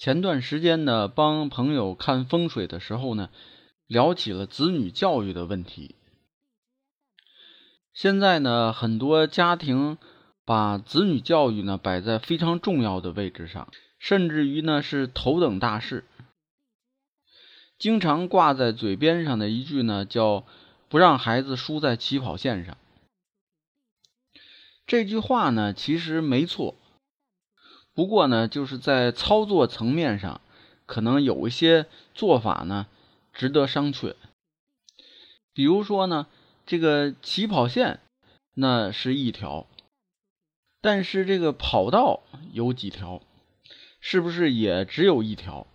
前段时间呢，帮朋友看风水的时候呢，聊起了子女教育的问题。现在呢，很多家庭把子女教育呢摆在非常重要的位置上，甚至于呢是头等大事。经常挂在嘴边上的一句呢，叫“不让孩子输在起跑线上”。这句话呢，其实没错。不过呢，就是在操作层面上，可能有一些做法呢值得商榷。比如说呢，这个起跑线那是一条，但是这个跑道有几条，是不是也只有一条？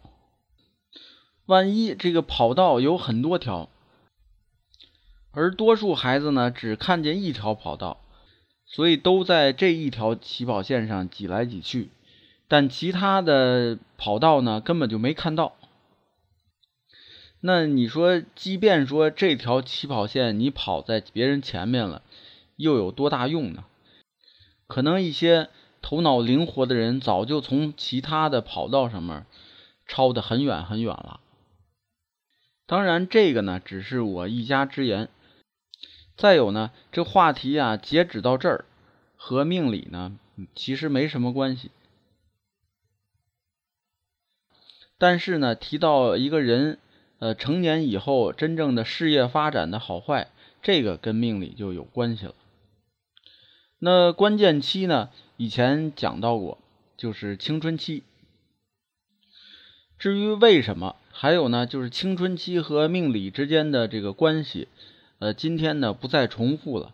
万一这个跑道有很多条，而多数孩子呢只看见一条跑道，所以都在这一条起跑线上挤来挤去。但其他的跑道呢，根本就没看到。那你说，即便说这条起跑线你跑在别人前面了，又有多大用呢？可能一些头脑灵活的人早就从其他的跑道上面超得很远很远了。当然，这个呢只是我一家之言。再有呢，这话题啊截止到这儿，和命理呢其实没什么关系。但是呢，提到一个人，呃，成年以后真正的事业发展的好坏，这个跟命理就有关系了。那关键期呢，以前讲到过，就是青春期。至于为什么，还有呢，就是青春期和命理之间的这个关系，呃，今天呢不再重复了。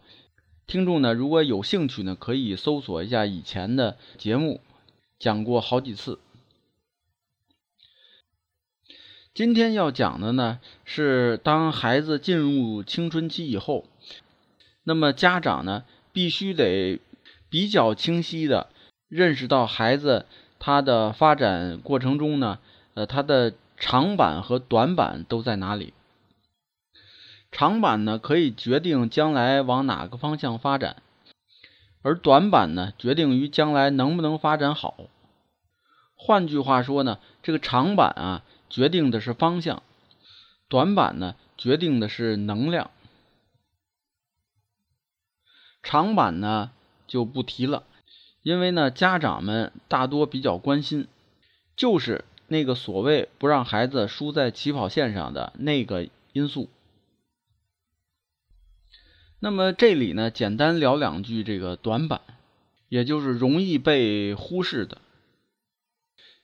听众呢，如果有兴趣呢，可以搜索一下以前的节目，讲过好几次。今天要讲的呢，是当孩子进入青春期以后，那么家长呢，必须得比较清晰的认识到孩子他的发展过程中呢，呃，他的长板和短板都在哪里？长板呢，可以决定将来往哪个方向发展，而短板呢，决定于将来能不能发展好。换句话说呢，这个长板啊。决定的是方向，短板呢决定的是能量，长板呢就不提了，因为呢家长们大多比较关心，就是那个所谓不让孩子输在起跑线上的那个因素。那么这里呢简单聊两句这个短板，也就是容易被忽视的，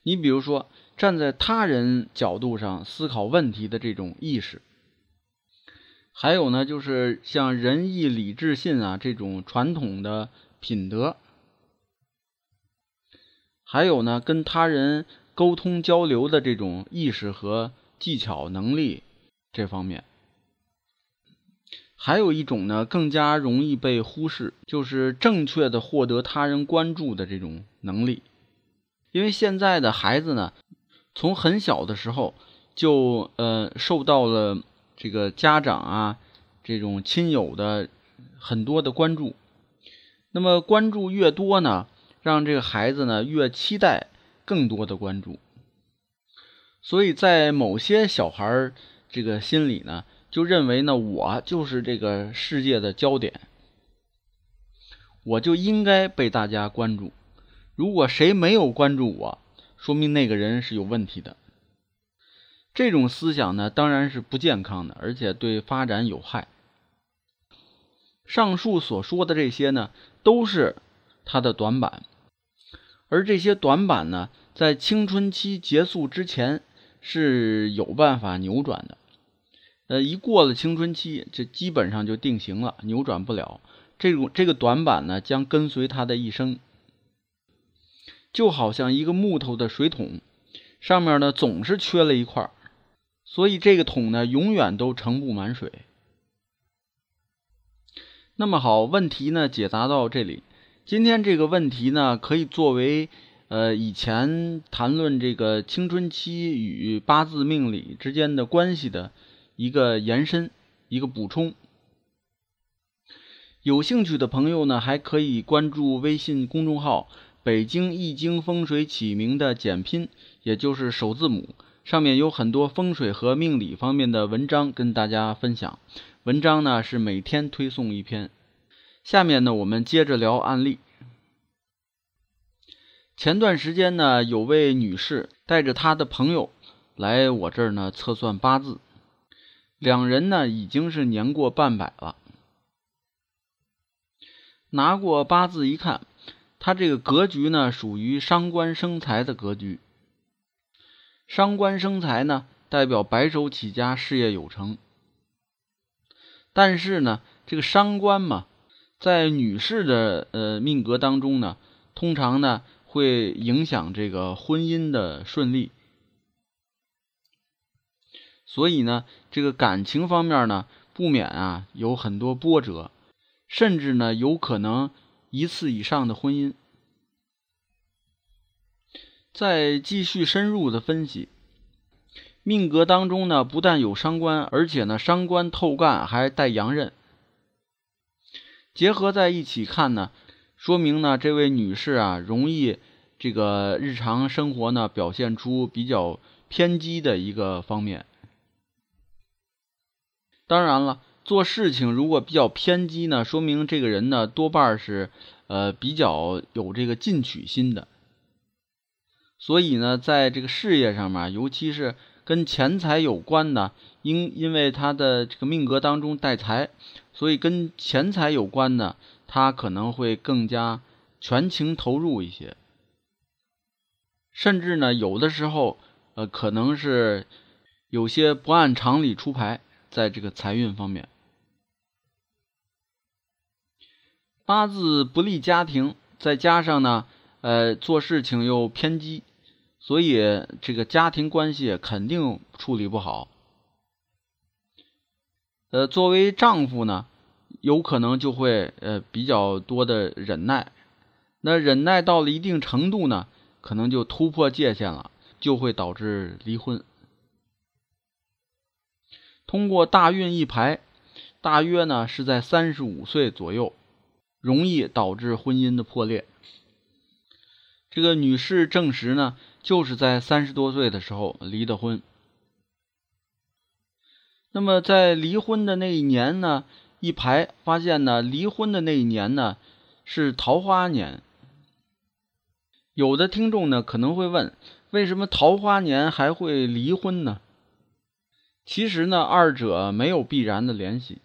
你比如说。站在他人角度上思考问题的这种意识，还有呢，就是像仁义礼智信啊这种传统的品德，还有呢，跟他人沟通交流的这种意识和技巧能力这方面，还有一种呢，更加容易被忽视，就是正确的获得他人关注的这种能力，因为现在的孩子呢。从很小的时候就呃受到了这个家长啊这种亲友的很多的关注，那么关注越多呢，让这个孩子呢越期待更多的关注，所以在某些小孩这个心里呢，就认为呢我就是这个世界的焦点，我就应该被大家关注，如果谁没有关注我。说明那个人是有问题的。这种思想呢，当然是不健康的，而且对发展有害。上述所说的这些呢，都是他的短板，而这些短板呢，在青春期结束之前是有办法扭转的。呃，一过了青春期，这基本上就定型了，扭转不了。这种这个短板呢，将跟随他的一生。就好像一个木头的水桶，上面呢总是缺了一块，所以这个桶呢永远都盛不满水。那么好，问题呢解答到这里。今天这个问题呢，可以作为呃以前谈论这个青春期与八字命理之间的关系的一个延伸、一个补充。有兴趣的朋友呢，还可以关注微信公众号“北京易经风水起名”的简拼，也就是首字母，上面有很多风水和命理方面的文章跟大家分享。文章呢是每天推送一篇。下面呢，我们接着聊案例。前段时间呢，有位女士带着她的朋友来我这儿呢测算八字，两人呢已经是年过半百了。拿过八字一看，他这个格局呢属于伤官生财的格局。伤官生财呢，代表白手起家，事业有成。但是呢，这个伤官嘛，在女士的呃命格当中呢，通常呢会影响这个婚姻的顺利，所以呢，这个感情方面呢不免啊有很多波折，甚至呢有可能一次以上的婚姻。再继续深入的分析。命格当中呢，不但有伤官，而且呢，伤官透干还带阳刃，结合在一起看呢，说明呢，这位女士啊，容易这个日常生活呢，表现出比较偏激的一个方面。当然了，做事情如果比较偏激呢，说明这个人呢，多半是呃比较有这个进取心的，所以呢，在这个事业上面，尤其是。跟钱财有关的，因因为他的这个命格当中带财，所以跟钱财有关的，他可能会更加全情投入一些，甚至呢，有的时候，呃，可能是有些不按常理出牌，在这个财运方面，八字不利家庭，再加上呢，呃，做事情又偏激。所以，这个家庭关系肯定处理不好。呃，作为丈夫呢，有可能就会呃比较多的忍耐。那忍耐到了一定程度呢，可能就突破界限了，就会导致离婚。通过大运一排，大约呢是在三十五岁左右，容易导致婚姻的破裂。这个女士证实呢。就是在三十多岁的时候离的婚。那么在离婚的那一年呢，一排发现呢，离婚的那一年呢是桃花年。有的听众呢可能会问，为什么桃花年还会离婚呢？其实呢，二者没有必然的联系。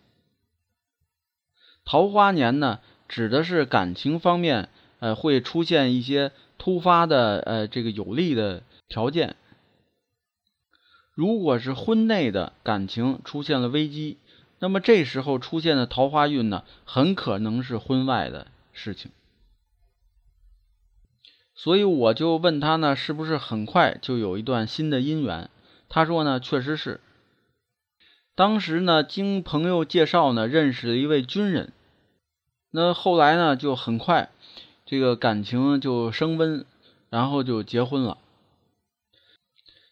桃花年呢，指的是感情方面，呃，会出现一些。突发的呃，这个有利的条件，如果是婚内的感情出现了危机，那么这时候出现的桃花运呢，很可能是婚外的事情。所以我就问他呢，是不是很快就有一段新的姻缘？他说呢，确实是。当时呢，经朋友介绍呢，认识了一位军人，那后来呢，就很快。这个感情就升温，然后就结婚了。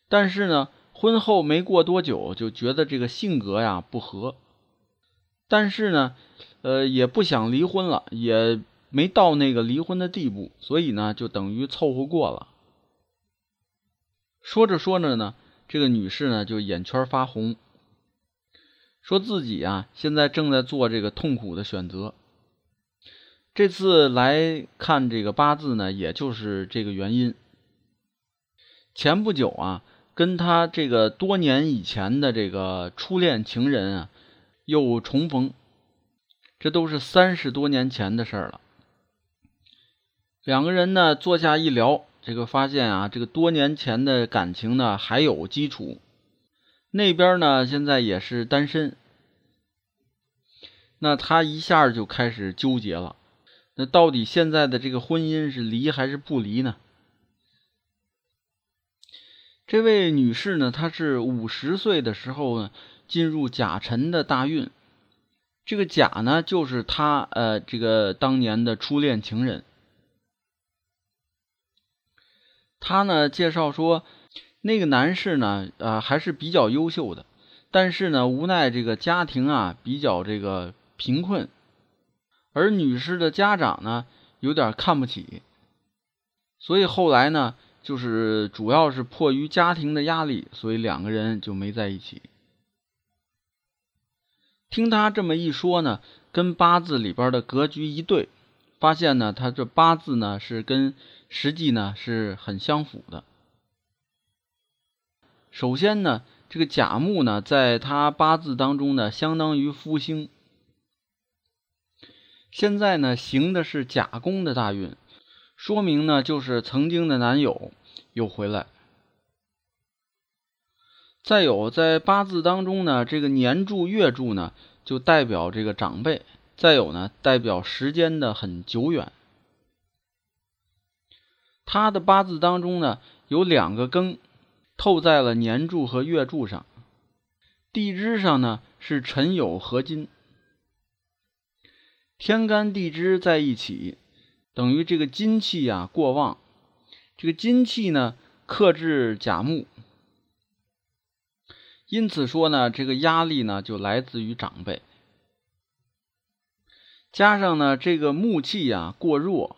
但是呢，婚后没过多久，就觉得这个性格呀不合。但是呢，呃，也不想离婚了，也没到那个离婚的地步，所以呢，就等于凑合过了。说着说着呢，这个女士呢就眼圈发红，说自己啊现在正在做这个痛苦的选择。这次来看这个八字呢，也就是这个原因。前不久啊，跟他这个多年以前的这个初恋情人啊，又重逢，这都是三十多年前的事儿了。两个人呢坐下一聊，这个发现啊，这个多年前的感情呢还有基础。那边呢现在也是单身，那他一下就开始纠结了。那到底现在的这个婚姻是离还是不离呢？这位女士呢，她是五十岁的时候呢，进入甲辰的大运。这个甲呢，就是她呃，这个当年的初恋情人。他呢介绍说，那个男士呢，呃，还是比较优秀的，但是呢，无奈这个家庭啊比较这个贫困，而女士的家长呢有点看不起，所以后来呢，就是主要是迫于家庭的压力，所以两个人就没在一起。听他这么一说呢，跟八字里边的格局一对，发现呢，他这八字呢是跟。实际呢是很相符的。首先呢，这个甲木呢，在他八字当中呢，相当于夫星。现在呢，行的是甲宫的大运，说明呢，就是曾经的男友又回来。再有，在八字当中呢，这个年柱、月柱呢，就代表这个长辈；再有呢，代表时间的很久远。他的八字当中呢，有两个庚透在了年柱和月柱上，地支上呢是辰酉合金，天干地支在一起，等于这个金气呀过旺，这个金气呢克制甲木，因此说呢，这个压力呢就来自于长辈，加上呢这个木气呀过弱。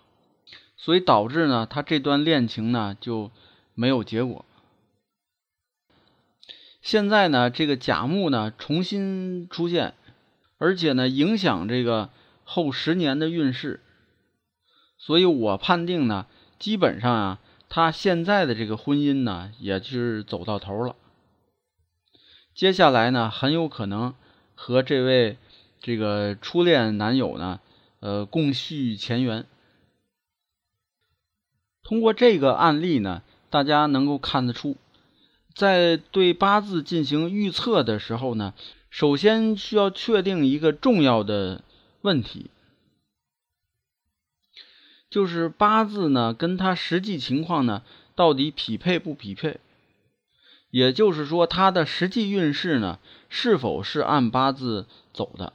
所以导致呢，他这段恋情呢就没有结果。现在呢，这个甲木呢重新出现，而且呢影响这个后十年的运势。所以我判定呢，基本上啊，他现在的这个婚姻呢也是走到头了。接下来呢，很有可能和这位这个初恋男友呢，呃，共续前缘。通过这个案例呢，大家能够看得出，在对八字进行预测的时候呢，首先需要确定一个重要的问题，就是八字呢跟他实际情况呢到底匹配不匹配？也就是说，他的实际运势呢是否是按八字走的？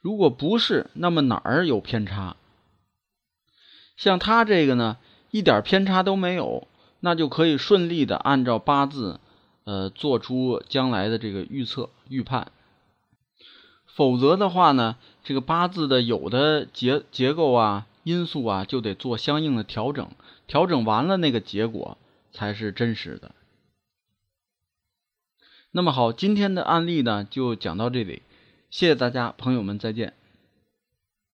如果不是，那么哪儿有偏差？像他这个呢？一点偏差都没有，那就可以顺利的按照八字，呃，做出将来的这个预测预判。否则的话呢，这个八字的有的结结构啊、因素啊，就得做相应的调整，调整完了那个结果才是真实的。那么好，今天的案例呢就讲到这里，谢谢大家，朋友们再见。